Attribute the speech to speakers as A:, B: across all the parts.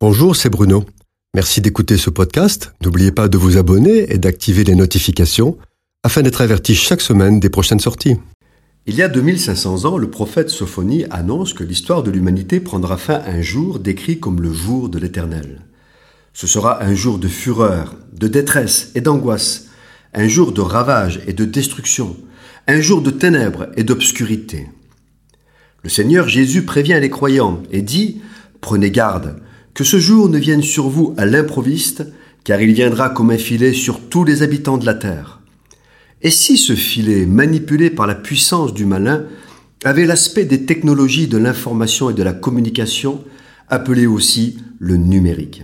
A: Bonjour, c'est Bruno. Merci d'écouter ce podcast. N'oubliez pas de vous abonner et d'activer les notifications afin d'être averti chaque semaine des prochaines sorties.
B: Il y a 2500 ans, le prophète Sophonie annonce que l'histoire de l'humanité prendra fin un jour décrit comme le jour de l'Éternel. Ce sera un jour de fureur, de détresse et d'angoisse, un jour de ravage et de destruction, un jour de ténèbres et d'obscurité. Le Seigneur Jésus prévient les croyants et dit Prenez garde, que ce jour ne vienne sur vous à l'improviste, car il viendra comme un filet sur tous les habitants de la terre. Et si ce filet, manipulé par la puissance du malin, avait l'aspect des technologies de l'information et de la communication, appelé aussi le numérique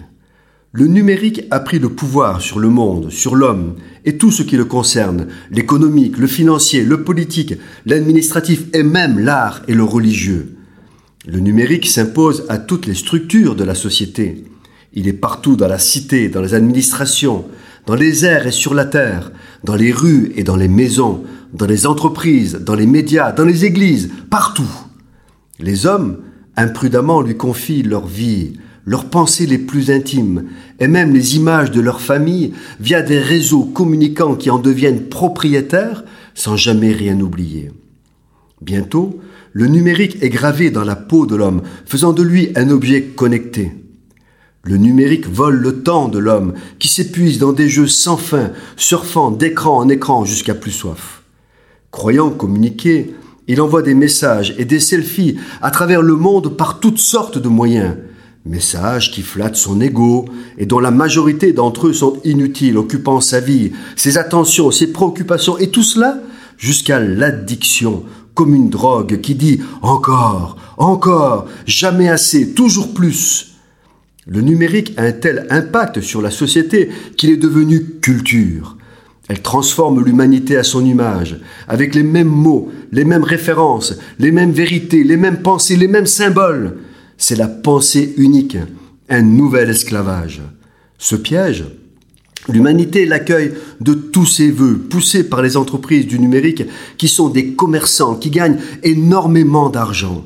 B: Le numérique a pris le pouvoir sur le monde, sur l'homme et tout ce qui le concerne, l'économique, le financier, le politique, l'administratif et même l'art et le religieux. Le numérique s'impose à toutes les structures de la société. Il est partout dans la cité, dans les administrations, dans les airs et sur la terre, dans les rues et dans les maisons, dans les entreprises, dans les médias, dans les églises, partout. Les hommes, imprudemment, lui confient leur vie, leurs pensées les plus intimes, et même les images de leur famille via des réseaux communicants qui en deviennent propriétaires sans jamais rien oublier. Bientôt, le numérique est gravé dans la peau de l'homme, faisant de lui un objet connecté. Le numérique vole le temps de l'homme, qui s'épuise dans des jeux sans fin, surfant d'écran en écran jusqu'à plus soif. Croyant communiquer, il envoie des messages et des selfies à travers le monde par toutes sortes de moyens. Messages qui flattent son ego et dont la majorité d'entre eux sont inutiles, occupant sa vie, ses attentions, ses préoccupations et tout cela jusqu'à l'addiction comme une drogue qui dit encore, encore, jamais assez, toujours plus. Le numérique a un tel impact sur la société qu'il est devenu culture. Elle transforme l'humanité à son image, avec les mêmes mots, les mêmes références, les mêmes vérités, les mêmes pensées, les mêmes symboles. C'est la pensée unique, un nouvel esclavage. Ce piège, L'humanité l'accueille de tous ses voeux, poussés par les entreprises du numérique qui sont des commerçants qui gagnent énormément d'argent.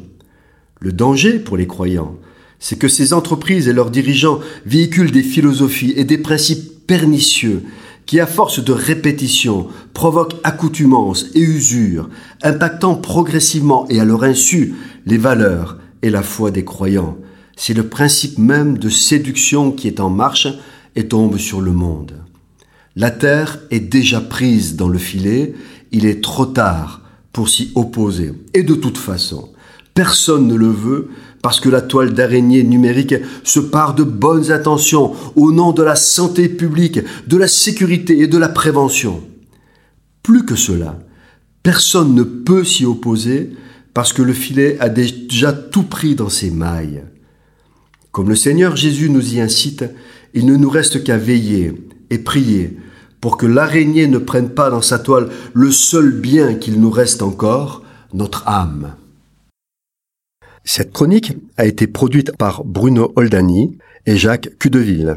B: Le danger pour les croyants, c'est que ces entreprises et leurs dirigeants véhiculent des philosophies et des principes pernicieux qui, à force de répétition, provoquent accoutumance et usure, impactant progressivement et à leur insu les valeurs et la foi des croyants. C'est le principe même de séduction qui est en marche et tombe sur le monde. La terre est déjà prise dans le filet, il est trop tard pour s'y opposer. Et de toute façon, personne ne le veut parce que la toile d'araignée numérique se part de bonnes intentions au nom de la santé publique, de la sécurité et de la prévention. Plus que cela, personne ne peut s'y opposer parce que le filet a déjà tout pris dans ses mailles. Comme le Seigneur Jésus nous y incite, il ne nous reste qu'à veiller et prier pour que l'araignée ne prenne pas dans sa toile le seul bien qu'il nous reste encore, notre âme.
A: Cette chronique a été produite par Bruno Oldani et Jacques Cudeville.